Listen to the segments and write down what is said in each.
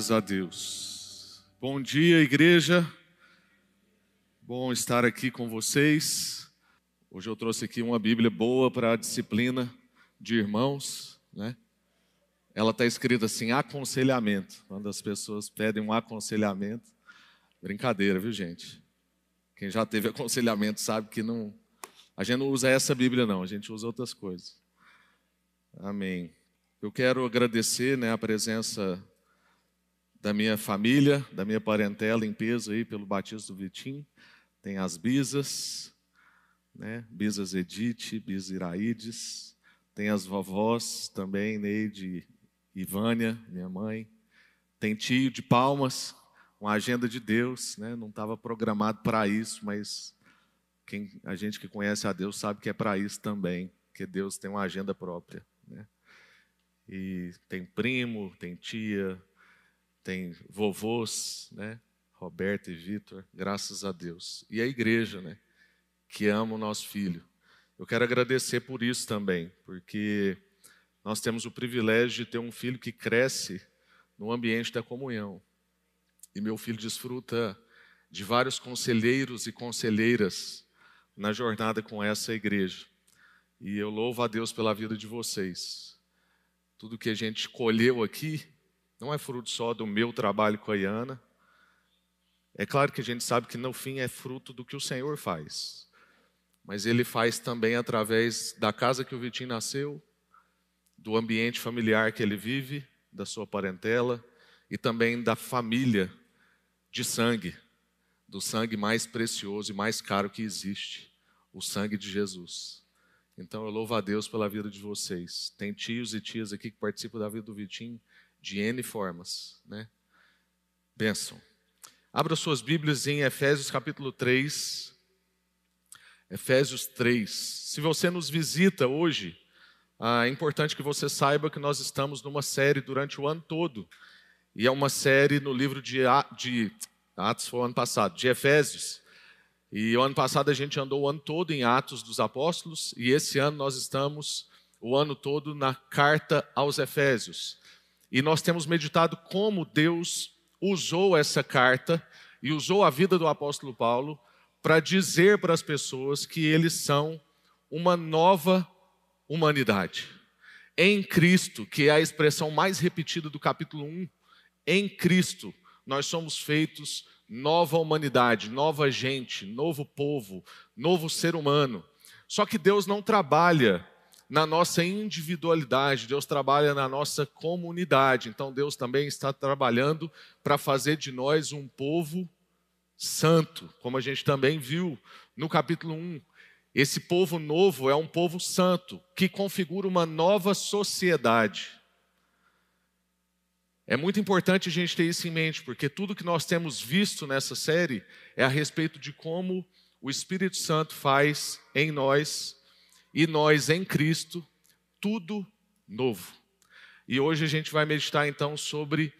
Graças a Deus. Bom dia, igreja. Bom estar aqui com vocês. Hoje eu trouxe aqui uma Bíblia boa para a disciplina de irmãos, né? Ela está escrita assim: aconselhamento. Quando as pessoas pedem um aconselhamento, brincadeira, viu, gente? Quem já teve aconselhamento sabe que não. A gente não usa essa Bíblia, não, a gente usa outras coisas. Amém. Eu quero agradecer né, a presença da minha família, da minha parentela em peso aí pelo batismo do Vitinho. Tem as bisas, né? Bisas Edith, Bisa Iraides. Tem as vovós também, Neide e Vânia, minha mãe. Tem tio de Palmas, uma agenda de Deus, né? Não estava programado para isso, mas quem, a gente que conhece a Deus sabe que é para isso também, que Deus tem uma agenda própria, né? E tem primo, tem tia, tem vovôs, né? Roberto e Vitor, graças a Deus. E a igreja, né? Que ama o nosso filho. Eu quero agradecer por isso também, porque nós temos o privilégio de ter um filho que cresce no ambiente da comunhão. E meu filho desfruta de vários conselheiros e conselheiras na jornada com essa igreja. E eu louvo a Deus pela vida de vocês. Tudo que a gente colheu aqui não é fruto só do meu trabalho com a Iana. É claro que a gente sabe que no fim é fruto do que o Senhor faz. Mas Ele faz também através da casa que o Vitinho nasceu, do ambiente familiar que ele vive, da sua parentela e também da família de sangue, do sangue mais precioso e mais caro que existe, o sangue de Jesus. Então eu louvo a Deus pela vida de vocês. Tem tios e tias aqui que participam da vida do Vitinho de N formas, né? Benção. Abra suas Bíblias em Efésios capítulo 3. Efésios 3. Se você nos visita hoje, ah, é importante que você saiba que nós estamos numa série durante o ano todo. E é uma série no livro de, de Atos, foi o ano passado, de Efésios. E o ano passado a gente andou o ano todo em Atos dos Apóstolos, e esse ano nós estamos o ano todo na carta aos Efésios. E nós temos meditado como Deus usou essa carta e usou a vida do apóstolo Paulo para dizer para as pessoas que eles são uma nova humanidade. Em Cristo, que é a expressão mais repetida do capítulo 1, em Cristo nós somos feitos nova humanidade, nova gente, novo povo, novo ser humano. Só que Deus não trabalha na nossa individualidade, Deus trabalha na nossa comunidade. Então Deus também está trabalhando para fazer de nós um povo santo, como a gente também viu no capítulo 1. Esse povo novo é um povo santo, que configura uma nova sociedade. É muito importante a gente ter isso em mente, porque tudo que nós temos visto nessa série é a respeito de como o Espírito Santo faz em nós e nós em Cristo, tudo novo. E hoje a gente vai meditar então sobre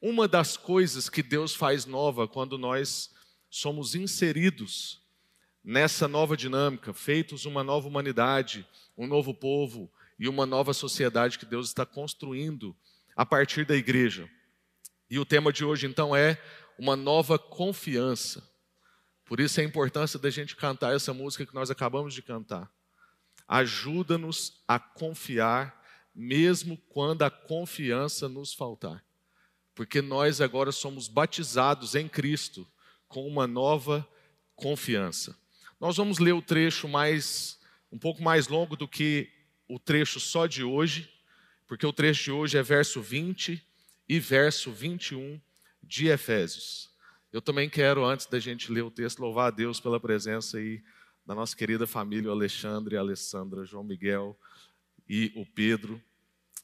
uma das coisas que Deus faz nova quando nós somos inseridos nessa nova dinâmica, feitos uma nova humanidade, um novo povo e uma nova sociedade que Deus está construindo a partir da igreja. E o tema de hoje então é uma nova confiança. Por isso a importância da gente cantar essa música que nós acabamos de cantar. Ajuda-nos a confiar, mesmo quando a confiança nos faltar. Porque nós agora somos batizados em Cristo com uma nova confiança. Nós vamos ler o trecho mais um pouco mais longo do que o trecho só de hoje, porque o trecho de hoje é verso 20 e verso 21 de Efésios. Eu também quero, antes da gente ler o texto, louvar a Deus pela presença aí da nossa querida família, o Alexandre, a Alessandra, João Miguel e o Pedro.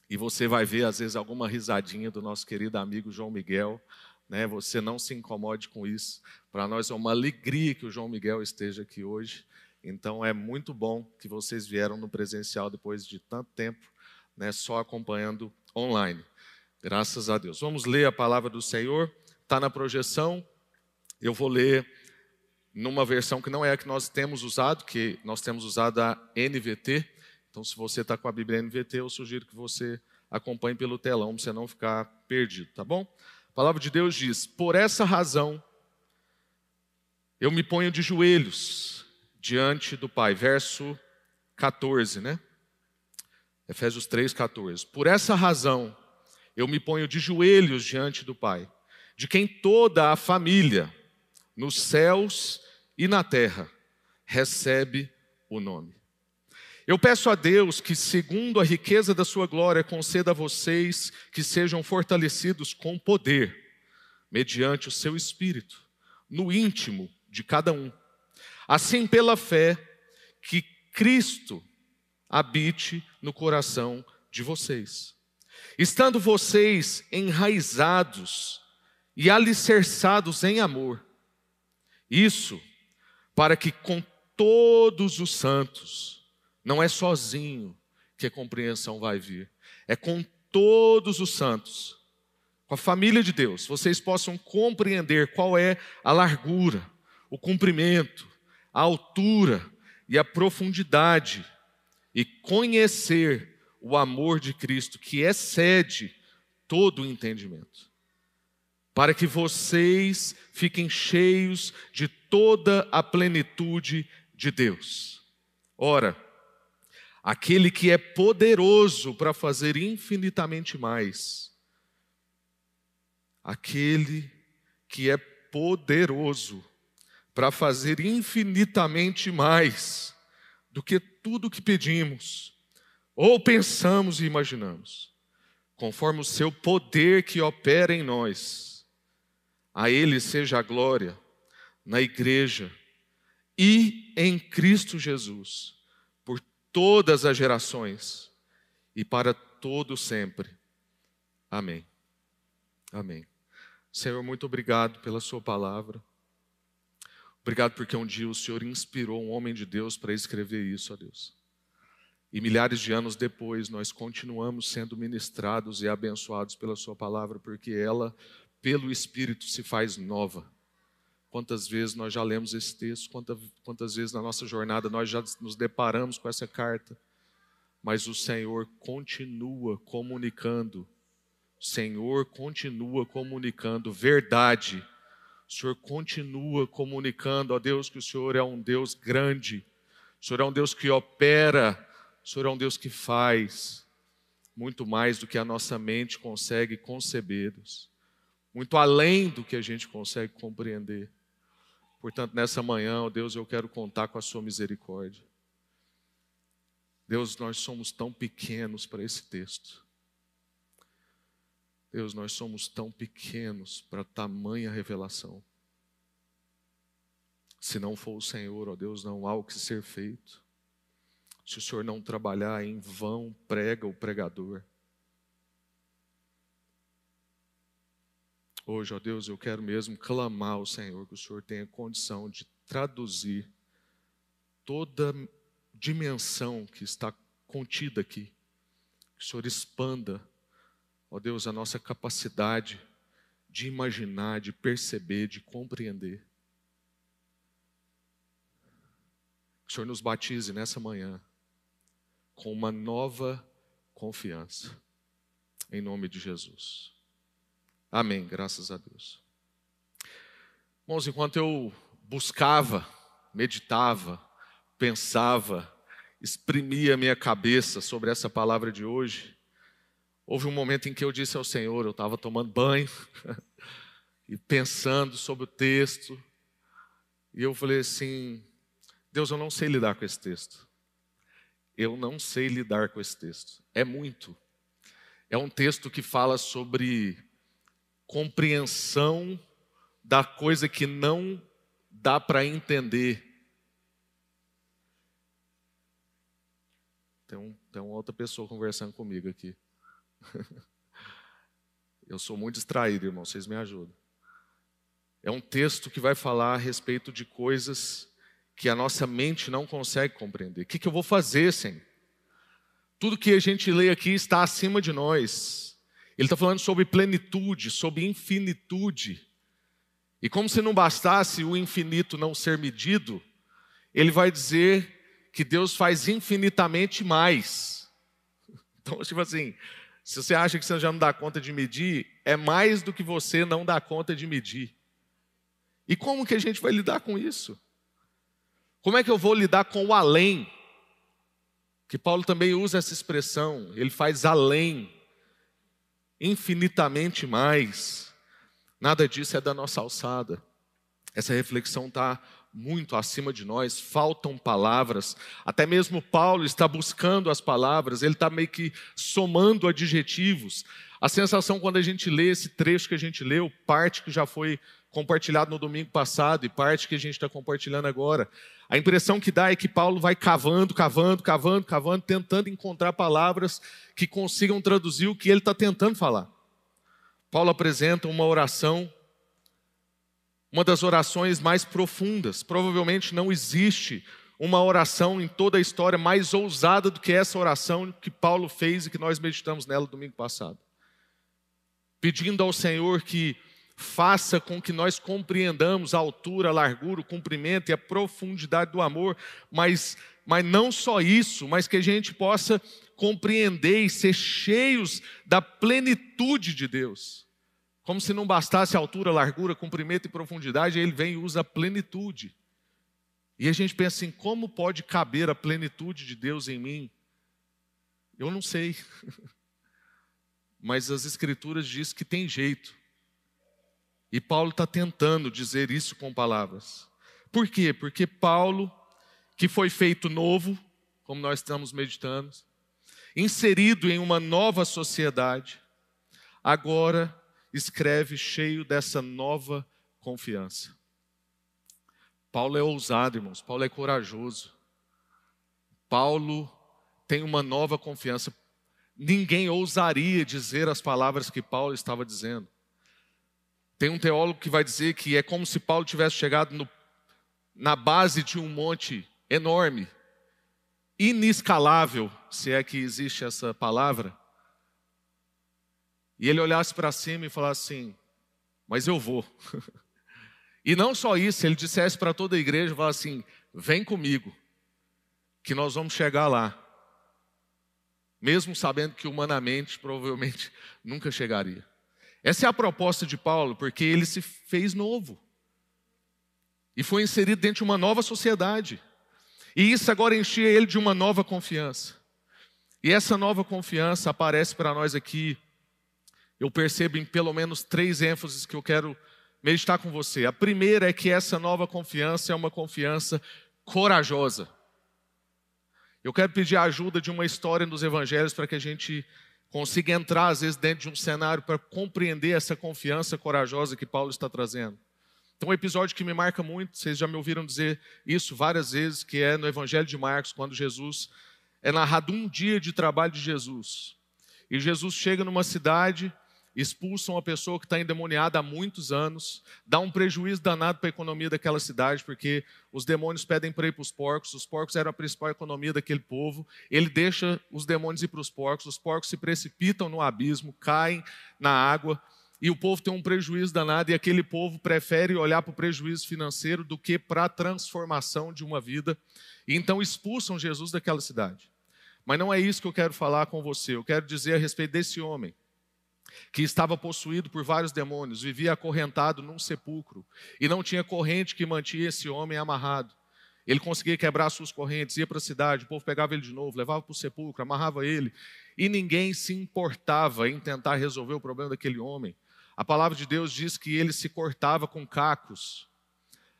E você vai ver, às vezes, alguma risadinha do nosso querido amigo João Miguel. Né? Você não se incomode com isso. Para nós é uma alegria que o João Miguel esteja aqui hoje. Então é muito bom que vocês vieram no presencial depois de tanto tempo, né, só acompanhando online. Graças a Deus. Vamos ler a palavra do Senhor. Está na projeção. Eu vou ler numa versão que não é a que nós temos usado, que nós temos usado a NVT. Então, se você está com a Bíblia NVT, eu sugiro que você acompanhe pelo telão, para você não ficar perdido, tá bom? palavra de Deus diz: Por essa razão eu me ponho de joelhos diante do Pai. Verso 14, né? Efésios 3, 14. Por essa razão eu me ponho de joelhos diante do Pai, de quem toda a família, nos céus e na terra, recebe o nome. Eu peço a Deus que, segundo a riqueza da sua glória, conceda a vocês que sejam fortalecidos com poder, mediante o seu espírito, no íntimo de cada um. Assim, pela fé, que Cristo habite no coração de vocês. Estando vocês enraizados e alicerçados em amor, isso para que com todos os santos, não é sozinho que a compreensão vai vir, é com todos os santos, com a família de Deus, vocês possam compreender qual é a largura, o comprimento, a altura e a profundidade, e conhecer o amor de Cristo que excede todo o entendimento, para que vocês fiquem cheios de toda a plenitude de Deus. Ora, aquele que é poderoso para fazer infinitamente mais, aquele que é poderoso para fazer infinitamente mais do que tudo que pedimos, ou pensamos e imaginamos, conforme o seu poder que opera em nós. A Ele seja a glória na igreja e em Cristo Jesus todas as gerações e para todo sempre. Amém. Amém. Senhor, muito obrigado pela Sua palavra. Obrigado porque um dia o Senhor inspirou um homem de Deus para escrever isso, ó Deus. E milhares de anos depois, nós continuamos sendo ministrados e abençoados pela Sua palavra, porque ela, pelo Espírito, se faz nova. Quantas vezes nós já lemos esse texto, quantas, quantas vezes na nossa jornada nós já nos deparamos com essa carta, mas o Senhor continua comunicando, o Senhor continua comunicando verdade, o Senhor continua comunicando, ó Deus, que o Senhor é um Deus grande, o Senhor é um Deus que opera, o Senhor é um Deus que faz. Muito mais do que a nossa mente consegue conceber, muito além do que a gente consegue compreender. Portanto, nessa manhã, ó Deus, eu quero contar com a Sua misericórdia. Deus, nós somos tão pequenos para esse texto. Deus, nós somos tão pequenos para tamanha revelação. Se não for o Senhor, ó Deus, não há o que ser feito. Se o Senhor não trabalhar, em vão prega o pregador. Hoje, ó Deus, eu quero mesmo clamar ao Senhor que o Senhor tenha condição de traduzir toda dimensão que está contida aqui. Que o Senhor expanda, ó Deus, a nossa capacidade de imaginar, de perceber, de compreender. Que o Senhor nos batize nessa manhã com uma nova confiança. Em nome de Jesus. Amém, graças a Deus. Irmãos, enquanto eu buscava, meditava, pensava, exprimia minha cabeça sobre essa palavra de hoje, houve um momento em que eu disse ao Senhor, eu estava tomando banho e pensando sobre o texto, e eu falei assim: Deus, eu não sei lidar com esse texto. Eu não sei lidar com esse texto. É muito. É um texto que fala sobre compreensão da coisa que não dá para entender. Tem, um, tem uma outra pessoa conversando comigo aqui. Eu sou muito distraído, irmão, vocês me ajudam. É um texto que vai falar a respeito de coisas que a nossa mente não consegue compreender. O que, que eu vou fazer, Senhor? Tudo que a gente lê aqui está acima de nós. Ele está falando sobre plenitude, sobre infinitude. E como se não bastasse o infinito não ser medido, ele vai dizer que Deus faz infinitamente mais. Então, tipo assim, Se você acha que você já não dá conta de medir, é mais do que você não dá conta de medir. E como que a gente vai lidar com isso? Como é que eu vou lidar com o além? Que Paulo também usa essa expressão, ele faz além, infinitamente mais. Nada disso é da nossa alçada. Essa reflexão está muito acima de nós, faltam palavras. Até mesmo Paulo está buscando as palavras, ele está meio que somando adjetivos. A sensação quando a gente lê esse trecho que a gente leu, parte que já foi compartilhado no domingo passado e parte que a gente está compartilhando agora, a impressão que dá é que Paulo vai cavando, cavando, cavando, cavando, tentando encontrar palavras que consigam traduzir o que ele está tentando falar. Paulo apresenta uma oração uma das orações mais profundas. Provavelmente não existe uma oração em toda a história mais ousada do que essa oração que Paulo fez e que nós meditamos nela domingo passado. Pedindo ao Senhor que faça com que nós compreendamos a altura, a largura, o comprimento e a profundidade do amor, mas, mas não só isso, mas que a gente possa compreender e ser cheios da plenitude de Deus. Como se não bastasse altura, largura, comprimento e profundidade, ele vem e usa a plenitude. E a gente pensa assim: como pode caber a plenitude de Deus em mim? Eu não sei. Mas as Escrituras dizem que tem jeito. E Paulo está tentando dizer isso com palavras. Por quê? Porque Paulo, que foi feito novo, como nós estamos meditando, inserido em uma nova sociedade, agora escreve cheio dessa nova confiança. Paulo é ousado, irmãos, Paulo é corajoso. Paulo tem uma nova confiança. Ninguém ousaria dizer as palavras que Paulo estava dizendo. Tem um teólogo que vai dizer que é como se Paulo tivesse chegado no, na base de um monte enorme, inescalável, se é que existe essa palavra, e ele olhasse para cima e falasse assim: Mas eu vou. e não só isso, ele dissesse para toda a igreja: falasse assim, Vem comigo, que nós vamos chegar lá. Mesmo sabendo que humanamente, provavelmente, nunca chegaria. Essa é a proposta de Paulo, porque ele se fez novo. E foi inserido dentro de uma nova sociedade. E isso agora enchia ele de uma nova confiança. E essa nova confiança aparece para nós aqui eu percebo em pelo menos três ênfases que eu quero meditar com você. A primeira é que essa nova confiança é uma confiança corajosa. Eu quero pedir a ajuda de uma história nos evangelhos para que a gente consiga entrar, às vezes, dentro de um cenário para compreender essa confiança corajosa que Paulo está trazendo. Então, um episódio que me marca muito, vocês já me ouviram dizer isso várias vezes, que é no Evangelho de Marcos, quando Jesus é narrado um dia de trabalho de Jesus. E Jesus chega numa cidade expulsam uma pessoa que está endemoniada há muitos anos, dá um prejuízo danado para a economia daquela cidade, porque os demônios pedem para ir para os porcos, os porcos eram a principal economia daquele povo, ele deixa os demônios ir para os porcos, os porcos se precipitam no abismo, caem na água, e o povo tem um prejuízo danado, e aquele povo prefere olhar para o prejuízo financeiro do que para a transformação de uma vida, e então expulsam Jesus daquela cidade. Mas não é isso que eu quero falar com você, eu quero dizer a respeito desse homem que estava possuído por vários demônios, vivia acorrentado num sepulcro e não tinha corrente que mantinha esse homem amarrado. Ele conseguia quebrar suas correntes, ia para a cidade, o povo pegava ele de novo, levava para o sepulcro, amarrava ele, e ninguém se importava em tentar resolver o problema daquele homem. A palavra de Deus diz que ele se cortava com cacos,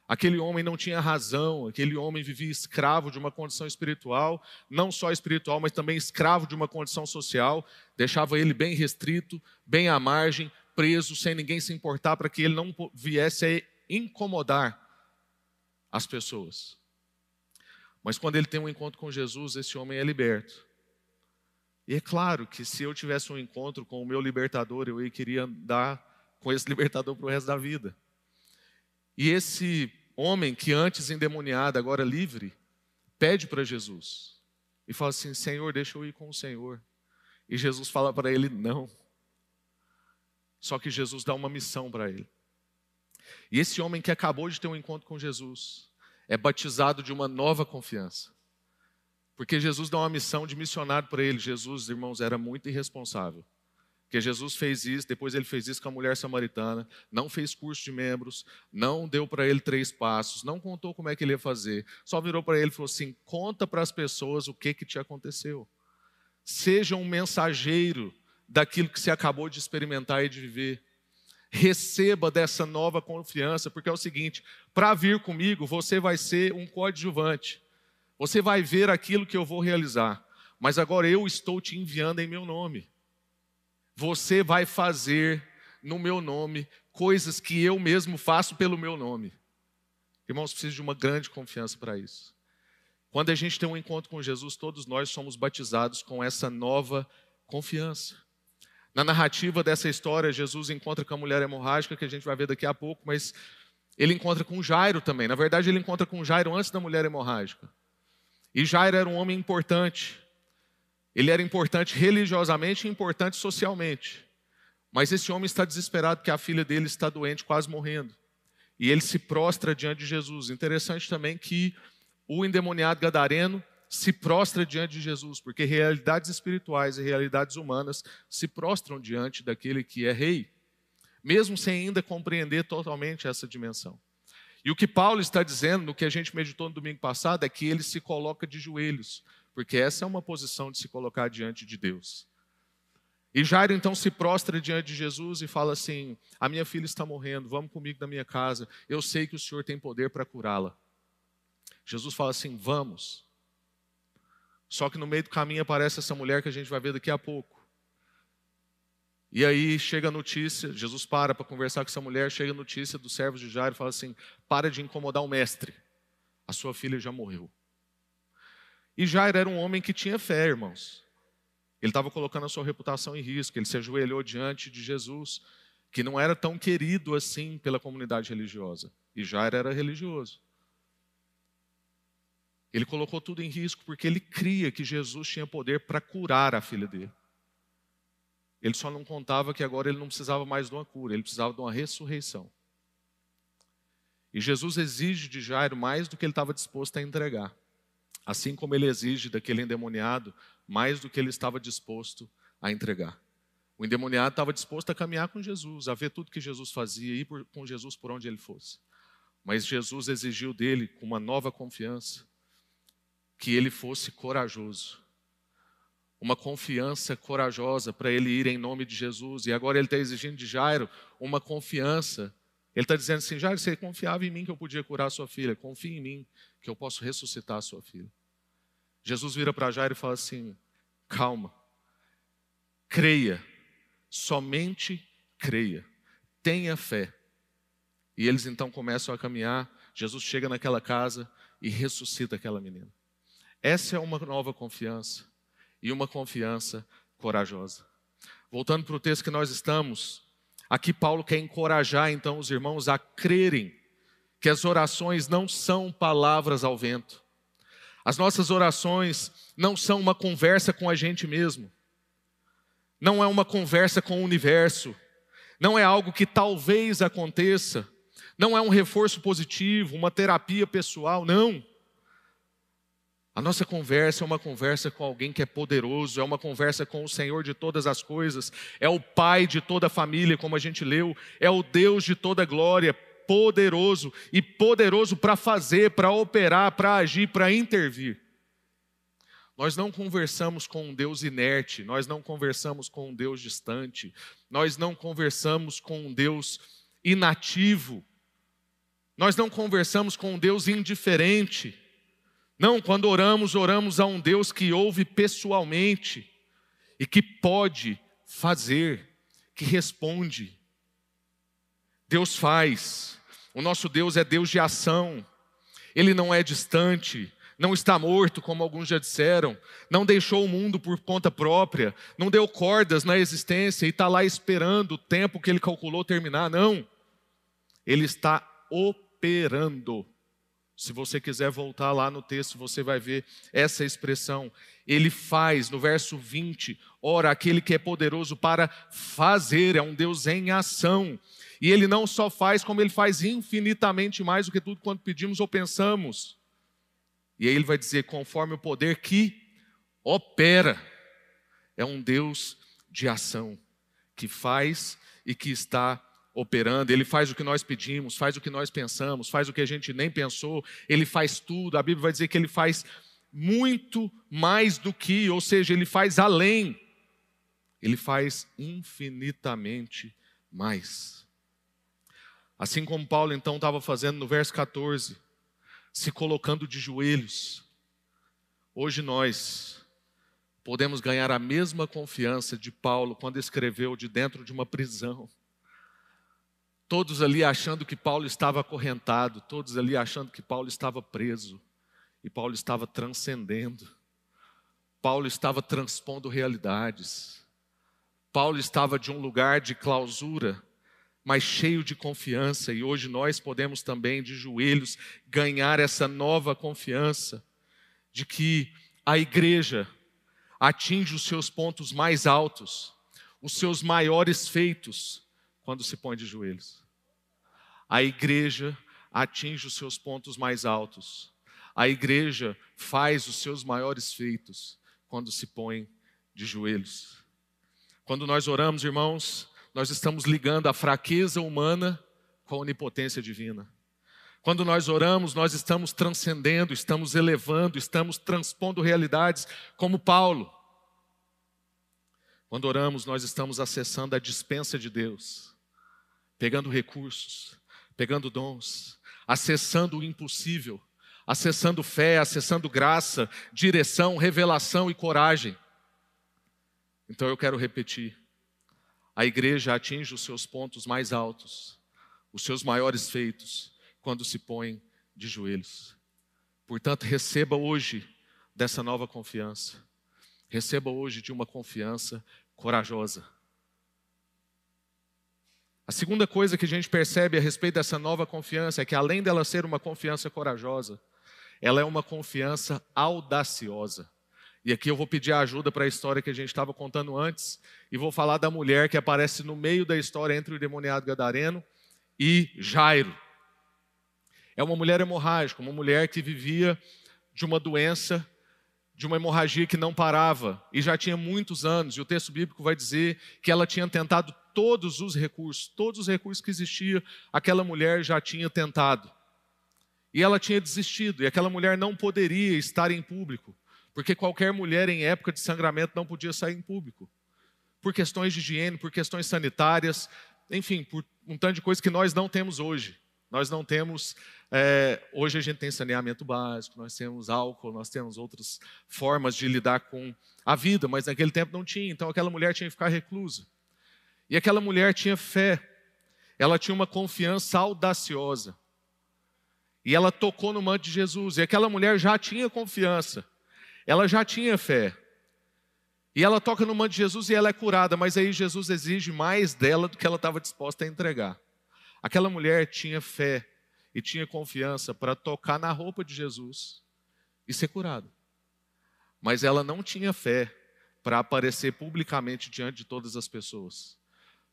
Aquele homem não tinha razão, aquele homem vivia escravo de uma condição espiritual, não só espiritual, mas também escravo de uma condição social, deixava ele bem restrito, bem à margem, preso, sem ninguém se importar, para que ele não viesse a incomodar as pessoas. Mas quando ele tem um encontro com Jesus, esse homem é liberto. E é claro que se eu tivesse um encontro com o meu libertador, eu queria andar com esse libertador para o resto da vida. E esse homem que antes endemoniado, agora livre, pede para Jesus e fala assim: Senhor, deixa eu ir com o Senhor. E Jesus fala para ele: Não. Só que Jesus dá uma missão para ele. E esse homem que acabou de ter um encontro com Jesus é batizado de uma nova confiança. Porque Jesus dá uma missão de missionário para ele. Jesus, irmãos, era muito irresponsável. Porque Jesus fez isso, depois ele fez isso com a mulher samaritana, não fez curso de membros, não deu para ele três passos, não contou como é que ele ia fazer, só virou para ele e falou assim: conta para as pessoas o que, que te aconteceu. Seja um mensageiro daquilo que você acabou de experimentar e de viver. Receba dessa nova confiança, porque é o seguinte: para vir comigo, você vai ser um coadjuvante, você vai ver aquilo que eu vou realizar, mas agora eu estou te enviando em meu nome. Você vai fazer no meu nome coisas que eu mesmo faço pelo meu nome. Irmãos, precisa de uma grande confiança para isso. Quando a gente tem um encontro com Jesus, todos nós somos batizados com essa nova confiança. Na narrativa dessa história, Jesus encontra com a mulher hemorrágica, que a gente vai ver daqui a pouco, mas ele encontra com Jairo também. Na verdade, ele encontra com Jairo antes da mulher hemorrágica. E Jairo era um homem importante. Ele era importante religiosamente e importante socialmente. Mas esse homem está desesperado porque a filha dele está doente, quase morrendo. E ele se prostra diante de Jesus. Interessante também que o endemoniado gadareno se prostra diante de Jesus, porque realidades espirituais e realidades humanas se prostram diante daquele que é rei, mesmo sem ainda compreender totalmente essa dimensão. E o que Paulo está dizendo, no que a gente meditou no domingo passado, é que ele se coloca de joelhos, porque essa é uma posição de se colocar diante de Deus. E Jairo então se prostra diante de Jesus e fala assim: A minha filha está morrendo, vamos comigo na minha casa, eu sei que o Senhor tem poder para curá-la. Jesus fala assim: Vamos. Só que no meio do caminho aparece essa mulher que a gente vai ver daqui a pouco. E aí chega a notícia, Jesus para para conversar com essa mulher, chega a notícia dos servos de Jairo fala assim: Para de incomodar o mestre, a sua filha já morreu. E Jairo era um homem que tinha fé, irmãos. Ele estava colocando a sua reputação em risco, ele se ajoelhou diante de Jesus, que não era tão querido assim pela comunidade religiosa. E Jairo era religioso. Ele colocou tudo em risco porque ele cria que Jesus tinha poder para curar a filha dele. Ele só não contava que agora ele não precisava mais de uma cura, ele precisava de uma ressurreição. E Jesus exige de Jairo mais do que ele estava disposto a entregar. Assim como ele exige daquele endemoniado mais do que ele estava disposto a entregar. O endemoniado estava disposto a caminhar com Jesus, a ver tudo que Jesus fazia, ir por, com Jesus por onde ele fosse. Mas Jesus exigiu dele, com uma nova confiança, que ele fosse corajoso. Uma confiança corajosa para ele ir em nome de Jesus. E agora ele está exigindo de Jairo uma confiança. Ele está dizendo assim: Jairo, você confiava em mim que eu podia curar sua filha. Confie em mim que eu posso ressuscitar a sua filha. Jesus vira para Jairo e fala assim: calma, creia, somente creia, tenha fé. E eles então começam a caminhar. Jesus chega naquela casa e ressuscita aquela menina. Essa é uma nova confiança e uma confiança corajosa. Voltando para o texto que nós estamos, aqui Paulo quer encorajar então os irmãos a crerem que as orações não são palavras ao vento. As nossas orações não são uma conversa com a gente mesmo. Não é uma conversa com o universo. Não é algo que talvez aconteça. Não é um reforço positivo, uma terapia pessoal, não. A nossa conversa é uma conversa com alguém que é poderoso, é uma conversa com o Senhor de todas as coisas, é o Pai de toda a família, como a gente leu, é o Deus de toda glória, poderoso e poderoso para fazer, para operar, para agir, para intervir. Nós não conversamos com um Deus inerte, nós não conversamos com um Deus distante, nós não conversamos com um Deus inativo, nós não conversamos com um Deus indiferente. Não, quando oramos, oramos a um Deus que ouve pessoalmente e que pode fazer, que responde. Deus faz. O nosso Deus é Deus de ação. Ele não é distante, não está morto, como alguns já disseram, não deixou o mundo por conta própria, não deu cordas na existência e está lá esperando o tempo que ele calculou terminar. Não. Ele está operando. Se você quiser voltar lá no texto, você vai ver essa expressão. Ele faz, no verso 20, ora, aquele que é poderoso para fazer, é um Deus em ação. E ele não só faz, como ele faz infinitamente mais do que tudo quanto pedimos ou pensamos. E aí ele vai dizer, conforme o poder que opera. É um Deus de ação, que faz e que está operando. Ele faz o que nós pedimos, faz o que nós pensamos, faz o que a gente nem pensou. Ele faz tudo. A Bíblia vai dizer que ele faz muito mais do que, ou seja, ele faz além. Ele faz infinitamente mais. Assim como Paulo então estava fazendo no verso 14, se colocando de joelhos. Hoje nós podemos ganhar a mesma confiança de Paulo quando escreveu de dentro de uma prisão. Todos ali achando que Paulo estava acorrentado, todos ali achando que Paulo estava preso, e Paulo estava transcendendo. Paulo estava transpondo realidades. Paulo estava de um lugar de clausura mas cheio de confiança, e hoje nós podemos também, de joelhos, ganhar essa nova confiança de que a igreja atinge os seus pontos mais altos, os seus maiores feitos, quando se põe de joelhos. A igreja atinge os seus pontos mais altos. A igreja faz os seus maiores feitos quando se põe de joelhos. Quando nós oramos, irmãos, nós estamos ligando a fraqueza humana com a onipotência divina. Quando nós oramos, nós estamos transcendendo, estamos elevando, estamos transpondo realidades, como Paulo. Quando oramos, nós estamos acessando a dispensa de Deus, pegando recursos, pegando dons, acessando o impossível, acessando fé, acessando graça, direção, revelação e coragem. Então eu quero repetir a igreja atinge os seus pontos mais altos, os seus maiores feitos, quando se põe de joelhos. Portanto, receba hoje dessa nova confiança. Receba hoje de uma confiança corajosa. A segunda coisa que a gente percebe a respeito dessa nova confiança é que, além dela ser uma confiança corajosa, ela é uma confiança audaciosa. E aqui eu vou pedir ajuda para a história que a gente estava contando antes, e vou falar da mulher que aparece no meio da história entre o demoniado gadareno e Jairo. É uma mulher hemorrágica, uma mulher que vivia de uma doença, de uma hemorragia que não parava, e já tinha muitos anos, e o texto bíblico vai dizer que ela tinha tentado todos os recursos, todos os recursos que existiam, aquela mulher já tinha tentado. E ela tinha desistido, e aquela mulher não poderia estar em público. Porque qualquer mulher em época de sangramento não podia sair em público. Por questões de higiene, por questões sanitárias, enfim, por um tanto de coisas que nós não temos hoje. Nós não temos. É, hoje a gente tem saneamento básico, nós temos álcool, nós temos outras formas de lidar com a vida, mas naquele tempo não tinha. Então aquela mulher tinha que ficar reclusa. E aquela mulher tinha fé, ela tinha uma confiança audaciosa. E ela tocou no manto de Jesus. E aquela mulher já tinha confiança. Ela já tinha fé. E ela toca no manto de Jesus e ela é curada, mas aí Jesus exige mais dela do que ela estava disposta a entregar. Aquela mulher tinha fé e tinha confiança para tocar na roupa de Jesus e ser curada. Mas ela não tinha fé para aparecer publicamente diante de todas as pessoas.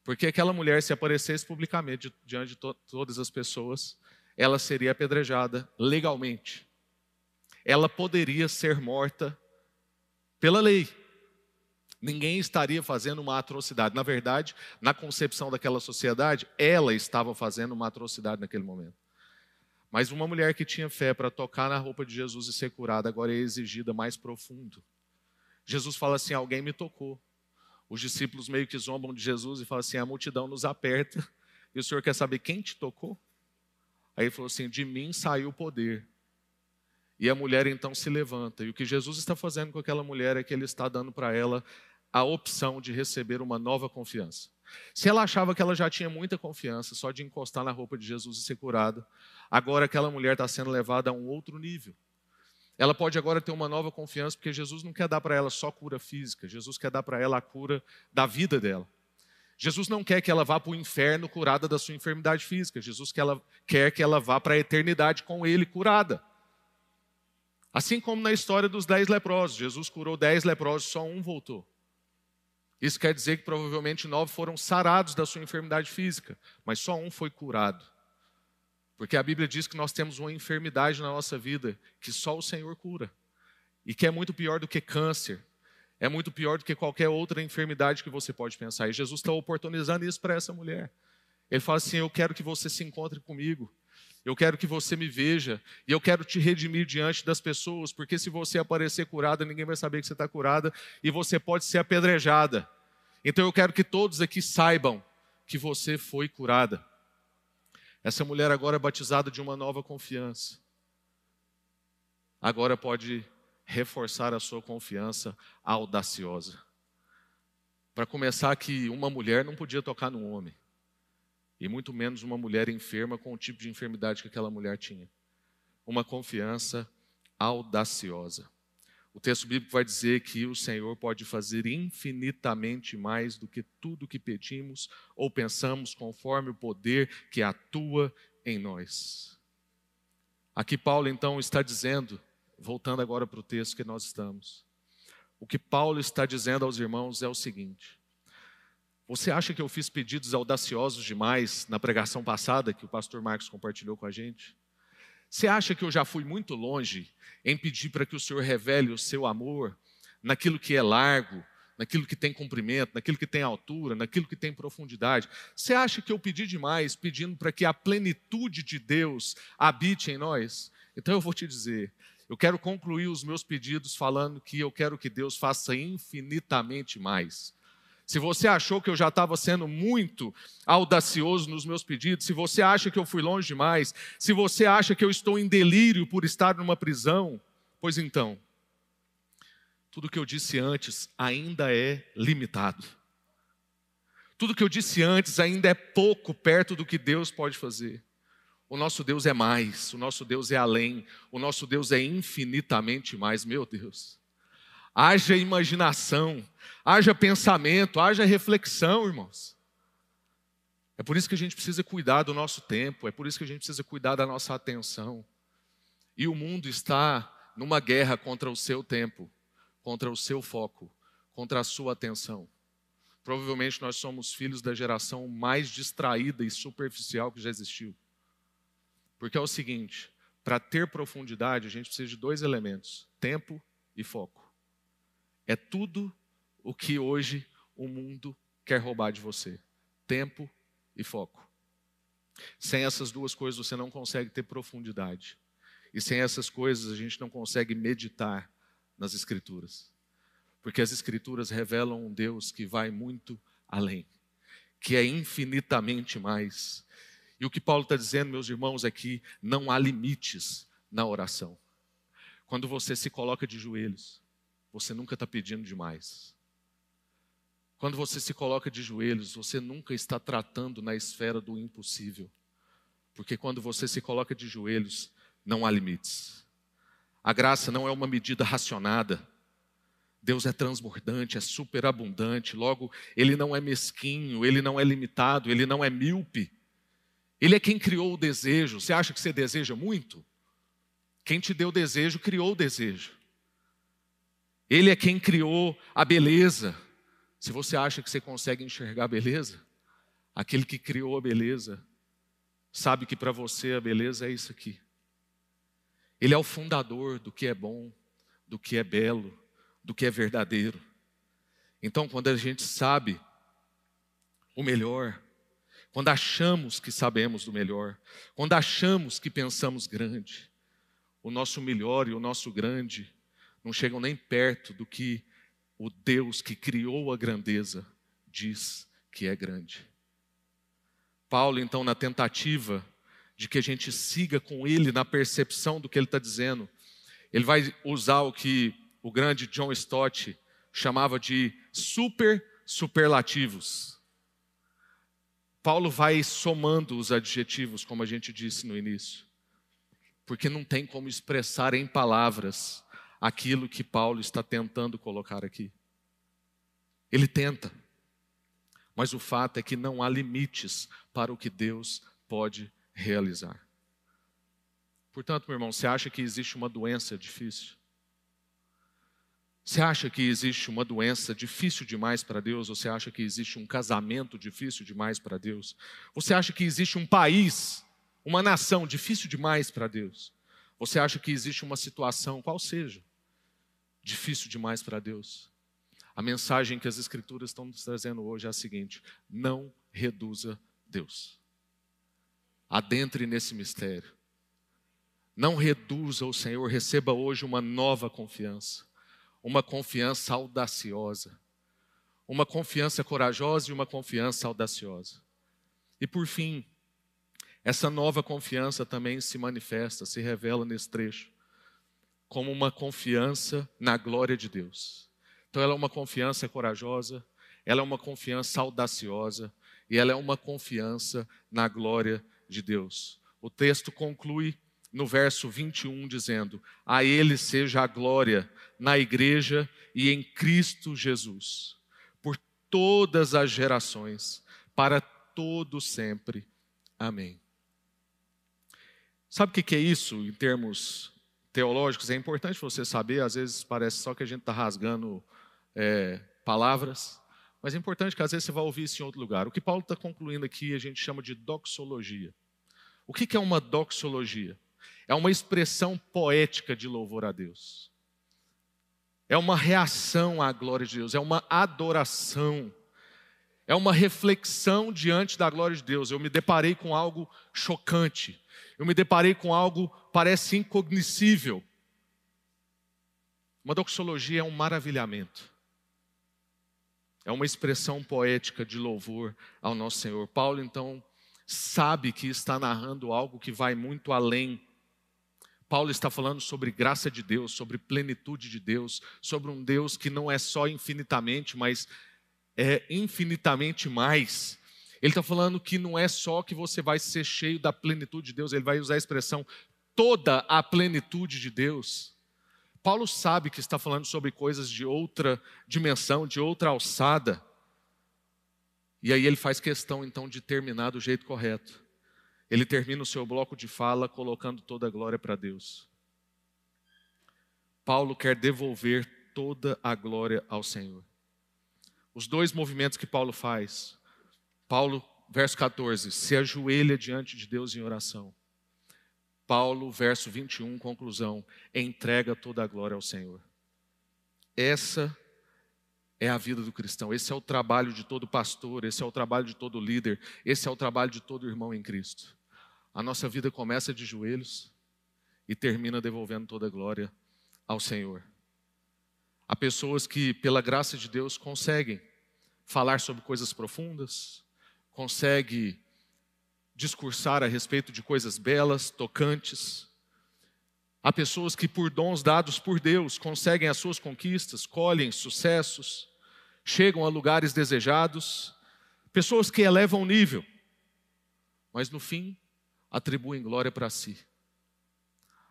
Porque aquela mulher, se aparecesse publicamente diante de to todas as pessoas, ela seria apedrejada legalmente ela poderia ser morta pela lei. Ninguém estaria fazendo uma atrocidade. Na verdade, na concepção daquela sociedade, ela estava fazendo uma atrocidade naquele momento. Mas uma mulher que tinha fé para tocar na roupa de Jesus e ser curada, agora é exigida mais profundo. Jesus fala assim: Alguém me tocou. Os discípulos meio que zombam de Jesus e falam assim: A multidão nos aperta. E o Senhor quer saber quem te tocou? Aí ele falou assim: De mim saiu o poder. E a mulher então se levanta. E o que Jesus está fazendo com aquela mulher é que ele está dando para ela a opção de receber uma nova confiança. Se ela achava que ela já tinha muita confiança só de encostar na roupa de Jesus e ser curada, agora aquela mulher está sendo levada a um outro nível. Ela pode agora ter uma nova confiança, porque Jesus não quer dar para ela só cura física, Jesus quer dar para ela a cura da vida dela. Jesus não quer que ela vá para o inferno curada da sua enfermidade física, Jesus quer, ela, quer que ela vá para a eternidade com Ele curada. Assim como na história dos dez leprosos, Jesus curou dez leprosos, só um voltou. Isso quer dizer que provavelmente nove foram sarados da sua enfermidade física, mas só um foi curado. Porque a Bíblia diz que nós temos uma enfermidade na nossa vida que só o Senhor cura. E que é muito pior do que câncer, é muito pior do que qualquer outra enfermidade que você pode pensar. E Jesus está oportunizando isso para essa mulher. Ele fala assim: Eu quero que você se encontre comigo. Eu quero que você me veja e eu quero te redimir diante das pessoas, porque se você aparecer curada, ninguém vai saber que você está curada e você pode ser apedrejada. Então eu quero que todos aqui saibam que você foi curada. Essa mulher agora é batizada de uma nova confiança. Agora pode reforçar a sua confiança audaciosa. Para começar, que uma mulher não podia tocar no homem, e muito menos uma mulher enferma com o tipo de enfermidade que aquela mulher tinha. Uma confiança audaciosa. O texto bíblico vai dizer que o Senhor pode fazer infinitamente mais do que tudo que pedimos ou pensamos, conforme o poder que atua em nós. Aqui Paulo então está dizendo, voltando agora para o texto que nós estamos, o que Paulo está dizendo aos irmãos é o seguinte: você acha que eu fiz pedidos audaciosos demais na pregação passada que o pastor Marcos compartilhou com a gente? Você acha que eu já fui muito longe em pedir para que o Senhor revele o seu amor naquilo que é largo, naquilo que tem comprimento, naquilo que tem altura, naquilo que tem profundidade? Você acha que eu pedi demais pedindo para que a plenitude de Deus habite em nós? Então eu vou te dizer, eu quero concluir os meus pedidos falando que eu quero que Deus faça infinitamente mais se você achou que eu já estava sendo muito audacioso nos meus pedidos, se você acha que eu fui longe demais, se você acha que eu estou em delírio por estar numa prisão, pois então, tudo que eu disse antes ainda é limitado. Tudo que eu disse antes ainda é pouco perto do que Deus pode fazer. O nosso Deus é mais, o nosso Deus é além, o nosso Deus é infinitamente mais, meu Deus haja imaginação, haja pensamento, haja reflexão, irmãos. É por isso que a gente precisa cuidar do nosso tempo, é por isso que a gente precisa cuidar da nossa atenção. E o mundo está numa guerra contra o seu tempo, contra o seu foco, contra a sua atenção. Provavelmente nós somos filhos da geração mais distraída e superficial que já existiu. Porque é o seguinte: para ter profundidade, a gente precisa de dois elementos: tempo e foco. É tudo o que hoje o mundo quer roubar de você: tempo e foco. Sem essas duas coisas você não consegue ter profundidade. E sem essas coisas a gente não consegue meditar nas Escrituras. Porque as Escrituras revelam um Deus que vai muito além, que é infinitamente mais. E o que Paulo está dizendo, meus irmãos, é que não há limites na oração. Quando você se coloca de joelhos, você nunca está pedindo demais. Quando você se coloca de joelhos, você nunca está tratando na esfera do impossível. Porque quando você se coloca de joelhos, não há limites. A graça não é uma medida racionada. Deus é transbordante, é superabundante, logo, Ele não é mesquinho, Ele não é limitado, Ele não é míope. Ele é quem criou o desejo. Você acha que você deseja muito? Quem te deu o desejo, criou o desejo. Ele é quem criou a beleza. Se você acha que você consegue enxergar a beleza, aquele que criou a beleza sabe que para você a beleza é isso aqui. Ele é o fundador do que é bom, do que é belo, do que é verdadeiro. Então, quando a gente sabe o melhor, quando achamos que sabemos do melhor, quando achamos que pensamos grande, o nosso melhor e o nosso grande não chegam nem perto do que o Deus que criou a grandeza diz que é grande. Paulo, então, na tentativa de que a gente siga com ele na percepção do que ele está dizendo, ele vai usar o que o grande John Stott chamava de super superlativos. Paulo vai somando os adjetivos, como a gente disse no início, porque não tem como expressar em palavras aquilo que Paulo está tentando colocar aqui. Ele tenta, mas o fato é que não há limites para o que Deus pode realizar. Portanto, meu irmão, você acha que existe uma doença difícil? Você acha que existe uma doença difícil demais para Deus? Ou você acha que existe um casamento difícil demais para Deus? Você acha que existe um país, uma nação difícil demais para Deus? Você acha que existe uma situação, qual seja, difícil demais para Deus. A mensagem que as Escrituras estão nos trazendo hoje é a seguinte: não reduza Deus. Adentre nesse mistério. Não reduza o Senhor, receba hoje uma nova confiança, uma confiança audaciosa, uma confiança corajosa e uma confiança audaciosa. E por fim, essa nova confiança também se manifesta, se revela nesse trecho, como uma confiança na glória de Deus. Então, ela é uma confiança corajosa, ela é uma confiança audaciosa e ela é uma confiança na glória de Deus. O texto conclui no verso 21 dizendo: A Ele seja a glória na igreja e em Cristo Jesus, por todas as gerações, para todo sempre. Amém. Sabe o que é isso em termos teológicos? É importante você saber, às vezes parece só que a gente está rasgando é, palavras, mas é importante que às vezes você vá ouvir isso em outro lugar. O que Paulo está concluindo aqui a gente chama de doxologia. O que é uma doxologia? É uma expressão poética de louvor a Deus. É uma reação à glória de Deus, é uma adoração é uma reflexão diante da glória de Deus. Eu me deparei com algo chocante, eu me deparei com algo parece incognoscível. Uma doxologia é um maravilhamento, é uma expressão poética de louvor ao nosso Senhor. Paulo, então, sabe que está narrando algo que vai muito além. Paulo está falando sobre graça de Deus, sobre plenitude de Deus, sobre um Deus que não é só infinitamente, mas é infinitamente mais. Ele está falando que não é só que você vai ser cheio da plenitude de Deus, ele vai usar a expressão toda a plenitude de Deus. Paulo sabe que está falando sobre coisas de outra dimensão, de outra alçada. E aí ele faz questão então de terminar do jeito correto. Ele termina o seu bloco de fala colocando toda a glória para Deus. Paulo quer devolver toda a glória ao Senhor. Os dois movimentos que Paulo faz. Paulo, verso 14, se ajoelha diante de Deus em oração. Paulo, verso 21, conclusão, entrega toda a glória ao Senhor. Essa é a vida do cristão, esse é o trabalho de todo pastor, esse é o trabalho de todo líder, esse é o trabalho de todo irmão em Cristo. A nossa vida começa de joelhos e termina devolvendo toda a glória ao Senhor. Há pessoas que, pela graça de Deus, conseguem falar sobre coisas profundas, conseguem discursar a respeito de coisas belas, tocantes. Há pessoas que, por dons dados por Deus, conseguem as suas conquistas, colhem sucessos, chegam a lugares desejados. Pessoas que elevam o nível, mas no fim atribuem glória para si.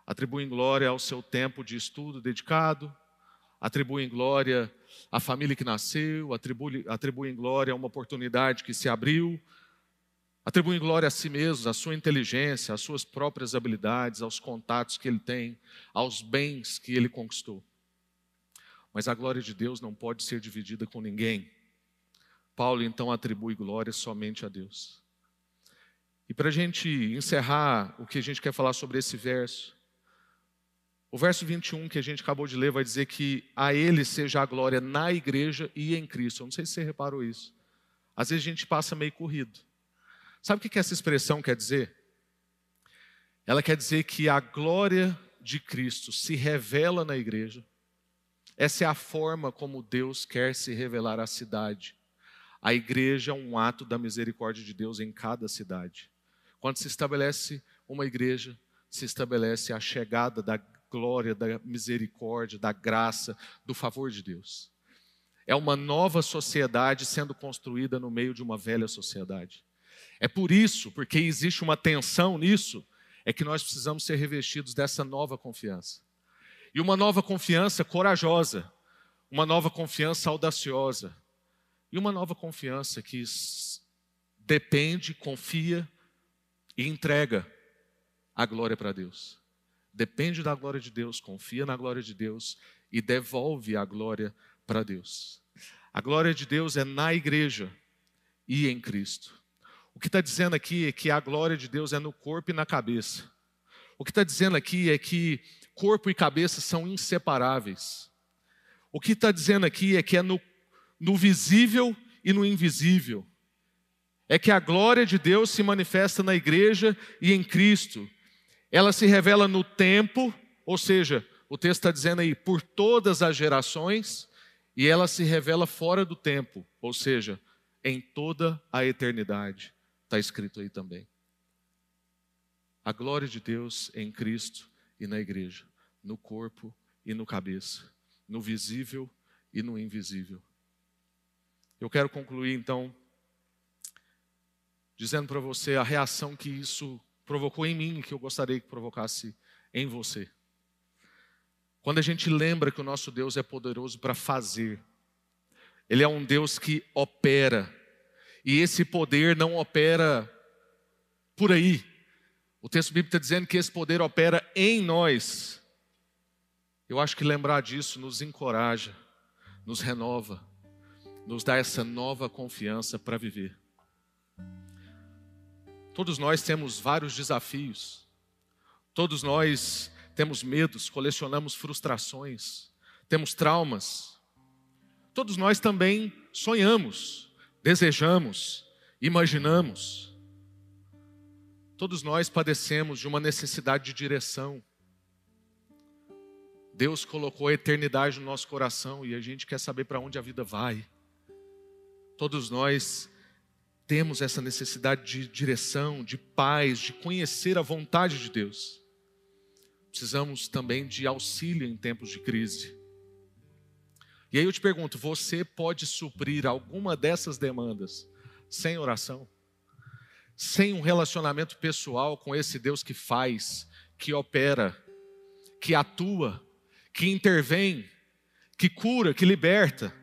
Atribuem glória ao seu tempo de estudo dedicado, atribuem glória à família que nasceu, atribuem, atribuem glória a uma oportunidade que se abriu, atribuem glória a si mesmos, à sua inteligência, às suas próprias habilidades, aos contatos que ele tem, aos bens que ele conquistou. Mas a glória de Deus não pode ser dividida com ninguém. Paulo então atribui glória somente a Deus. E para a gente encerrar o que a gente quer falar sobre esse verso, o verso 21 que a gente acabou de ler vai dizer que a Ele seja a glória na igreja e em Cristo. Eu não sei se você reparou isso. Às vezes a gente passa meio corrido. Sabe o que essa expressão quer dizer? Ela quer dizer que a glória de Cristo se revela na igreja. Essa é a forma como Deus quer se revelar à cidade. A igreja é um ato da misericórdia de Deus em cada cidade. Quando se estabelece uma igreja, se estabelece a chegada da glória, da misericórdia, da graça, do favor de Deus. É uma nova sociedade sendo construída no meio de uma velha sociedade. É por isso, porque existe uma tensão nisso, é que nós precisamos ser revestidos dessa nova confiança. E uma nova confiança corajosa, uma nova confiança audaciosa, e uma nova confiança que depende, confia e entrega a glória para Deus depende da glória de Deus, confia na glória de Deus e devolve a glória para Deus. A glória de Deus é na igreja e em Cristo. Que está dizendo aqui é que a glória de Deus é no corpo e na cabeça. O que está dizendo aqui é que corpo e cabeça são inseparáveis. O que está dizendo aqui é que é no no visível e no invisível. É que a glória de Deus se manifesta na igreja e em Cristo. Ela se revela no tempo, ou seja, o texto está dizendo aí, por todas as gerações, e ela se revela fora do tempo, ou seja, em toda a eternidade. Está escrito aí também. A glória de Deus em Cristo e na igreja, no corpo e no cabeça, no visível e no invisível. Eu quero concluir então dizendo para você a reação que isso provocou em mim que eu gostaria que provocasse em você. Quando a gente lembra que o nosso Deus é poderoso para fazer, Ele é um Deus que opera, e esse poder não opera por aí. O texto bíblico está dizendo que esse poder opera em nós. Eu acho que lembrar disso nos encoraja, nos renova, nos dá essa nova confiança para viver. Todos nós temos vários desafios, todos nós temos medos, colecionamos frustrações, temos traumas. Todos nós também sonhamos, desejamos, imaginamos. Todos nós padecemos de uma necessidade de direção. Deus colocou a eternidade no nosso coração e a gente quer saber para onde a vida vai. Todos nós temos essa necessidade de direção, de paz, de conhecer a vontade de Deus precisamos também de auxílio em tempos de crise. E aí eu te pergunto: você pode suprir alguma dessas demandas sem oração? Sem um relacionamento pessoal com esse Deus que faz, que opera, que atua, que intervém, que cura, que liberta,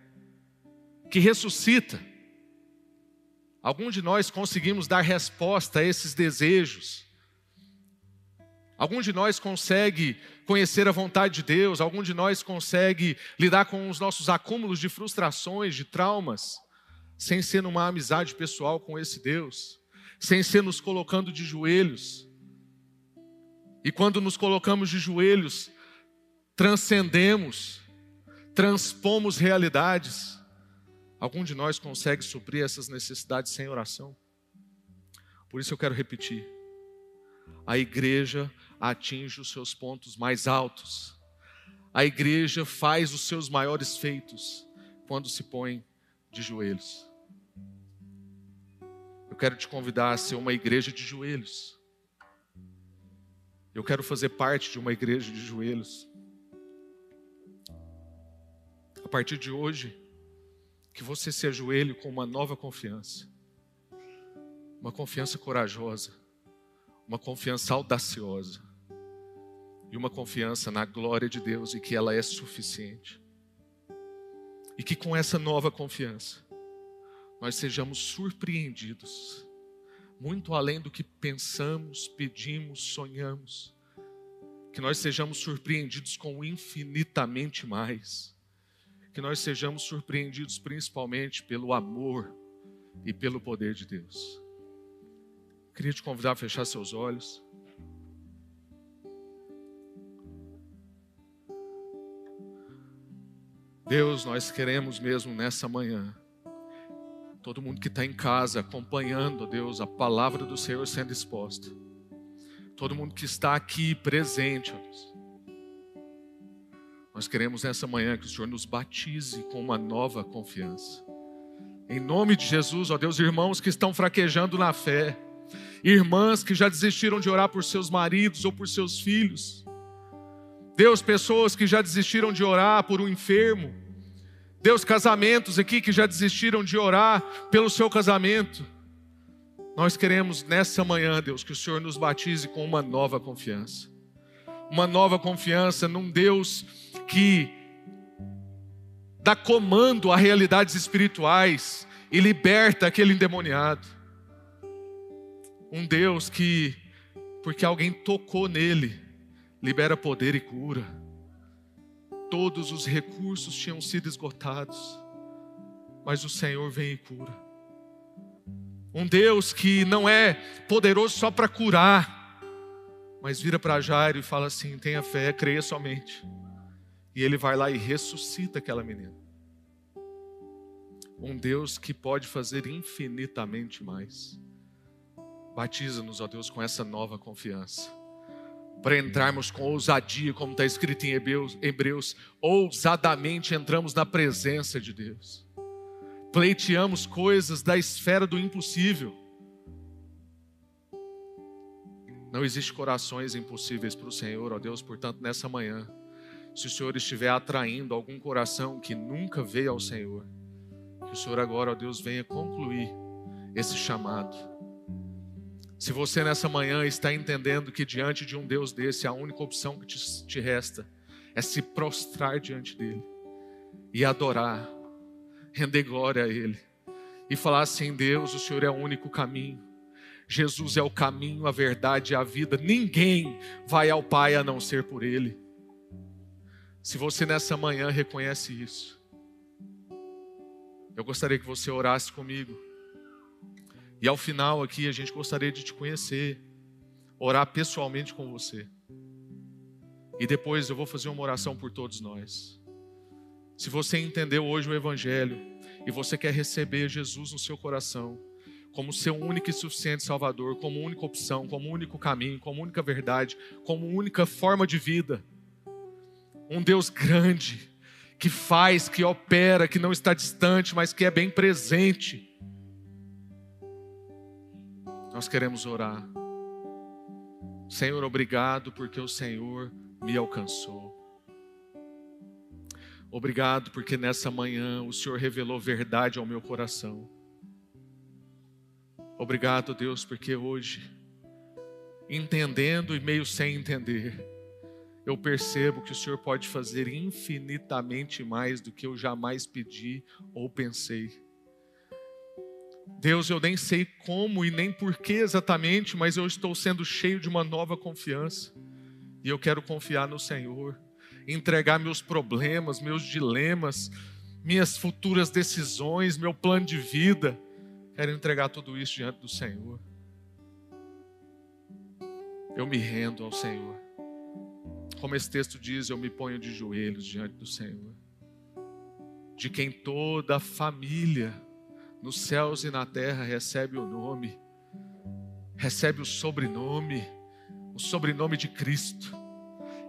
que ressuscita? Algum de nós conseguimos dar resposta a esses desejos? Algum de nós consegue conhecer a vontade de Deus? Algum de nós consegue lidar com os nossos acúmulos de frustrações, de traumas, sem ser numa amizade pessoal com esse Deus? Sem ser nos colocando de joelhos? E quando nos colocamos de joelhos, transcendemos, transpomos realidades. Algum de nós consegue suprir essas necessidades sem oração? Por isso eu quero repetir. A igreja atinge os seus pontos mais altos. A igreja faz os seus maiores feitos quando se põe de joelhos. Eu quero te convidar a ser uma igreja de joelhos. Eu quero fazer parte de uma igreja de joelhos. A partir de hoje, que você se ajoelhe com uma nova confiança, uma confiança corajosa, uma confiança audaciosa e uma confiança na glória de Deus e que ela é suficiente. E que com essa nova confiança nós sejamos surpreendidos, muito além do que pensamos, pedimos, sonhamos, que nós sejamos surpreendidos com infinitamente mais, que nós sejamos surpreendidos principalmente pelo amor e pelo poder de Deus. Queria te convidar a fechar seus olhos. Deus, nós queremos mesmo nessa manhã, todo mundo que está em casa acompanhando, Deus, a palavra do Senhor sendo exposta, todo mundo que está aqui presente, Deus, nós queremos nessa manhã que o Senhor nos batize com uma nova confiança. Em nome de Jesus, ó Deus, irmãos que estão fraquejando na fé, irmãs que já desistiram de orar por seus maridos ou por seus filhos, Deus, pessoas que já desistiram de orar por um enfermo. Deus, casamentos aqui que já desistiram de orar pelo seu casamento. Nós queremos nessa manhã, Deus, que o Senhor nos batize com uma nova confiança. Uma nova confiança num Deus que dá comando a realidades espirituais e liberta aquele endemoniado. Um Deus que, porque alguém tocou nele, libera poder e cura. Todos os recursos tinham sido esgotados, mas o Senhor vem e cura. Um Deus que não é poderoso só para curar, mas vira para Jairo e fala assim: tenha fé, creia somente. E ele vai lá e ressuscita aquela menina. um Deus que pode fazer infinitamente mais. Batiza-nos, ó Deus, com essa nova confiança. Para entrarmos com ousadia, como está escrito em Hebreus, ousadamente entramos na presença de Deus. Pleiteamos coisas da esfera do impossível. Não existe corações impossíveis para o Senhor, ó Deus, portanto, nessa manhã, se o Senhor estiver atraindo algum coração que nunca veio ao Senhor, que o Senhor agora, ó Deus, venha concluir esse chamado. Se você nessa manhã está entendendo que diante de um Deus desse, a única opção que te, te resta é se prostrar diante dele e adorar, render glória a Ele e falar assim: Deus, o Senhor é o único caminho. Jesus é o caminho, a verdade e a vida. Ninguém vai ao Pai a não ser por Ele. Se você nessa manhã reconhece isso, eu gostaria que você orasse comigo. E ao final aqui a gente gostaria de te conhecer, orar pessoalmente com você. E depois eu vou fazer uma oração por todos nós. Se você entendeu hoje o Evangelho e você quer receber Jesus no seu coração, como seu único e suficiente Salvador, como única opção, como único caminho, como única verdade, como única forma de vida. Um Deus grande, que faz, que opera, que não está distante, mas que é bem presente. Nós queremos orar. Senhor, obrigado porque o Senhor me alcançou. Obrigado porque nessa manhã o Senhor revelou verdade ao meu coração. Obrigado, Deus, porque hoje, entendendo e meio sem entender, eu percebo que o Senhor pode fazer infinitamente mais do que eu jamais pedi ou pensei. Deus, eu nem sei como e nem por que exatamente, mas eu estou sendo cheio de uma nova confiança. E eu quero confiar no Senhor, entregar meus problemas, meus dilemas, minhas futuras decisões, meu plano de vida Quero entregar tudo isso diante do Senhor. Eu me rendo ao Senhor. Como esse texto diz, eu me ponho de joelhos diante do Senhor. De quem toda a família, nos céus e na terra, recebe o nome, recebe o sobrenome, o sobrenome de Cristo.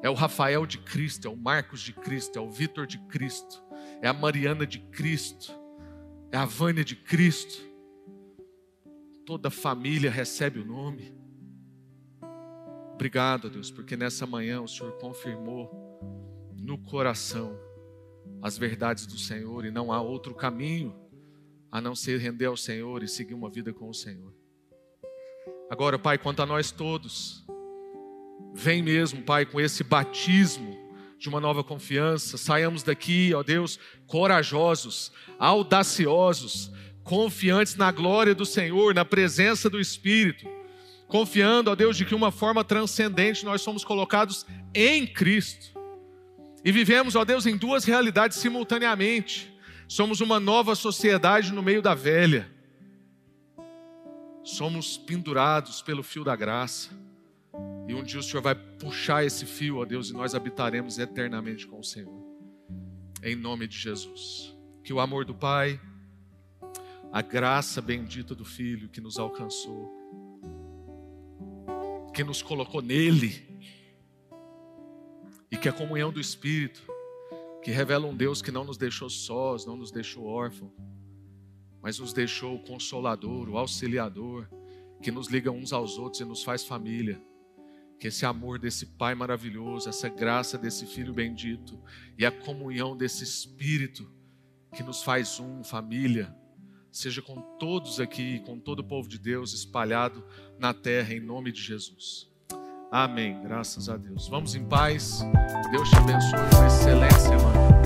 É o Rafael de Cristo, é o Marcos de Cristo, é o Vitor de Cristo, é a Mariana de Cristo, é a Vânia de Cristo toda família recebe o nome. Obrigado, Deus, porque nessa manhã o Senhor confirmou no coração as verdades do Senhor e não há outro caminho a não ser render ao Senhor e seguir uma vida com o Senhor. Agora, Pai, quanto a nós todos, vem mesmo, Pai, com esse batismo de uma nova confiança, saiamos daqui, ó Deus, corajosos, audaciosos, confiantes na glória do Senhor, na presença do Espírito, confiando, a Deus, de que uma forma transcendente nós somos colocados em Cristo. E vivemos, ó Deus, em duas realidades simultaneamente. Somos uma nova sociedade no meio da velha. Somos pendurados pelo fio da graça. E um dia o Senhor vai puxar esse fio, ó Deus, e nós habitaremos eternamente com o Senhor. Em nome de Jesus. Que o amor do Pai a graça bendita do Filho que nos alcançou, que nos colocou nele, e que a comunhão do Espírito, que revela um Deus que não nos deixou sós, não nos deixou órfãos, mas nos deixou o consolador, o auxiliador, que nos liga uns aos outros e nos faz família. Que esse amor desse Pai maravilhoso, essa graça desse Filho bendito e a comunhão desse Espírito que nos faz um, família, seja com todos aqui, com todo o povo de Deus espalhado na terra, em nome de Jesus. Amém. Graças a Deus. Vamos em paz. Deus te abençoe. Uma excelente semana.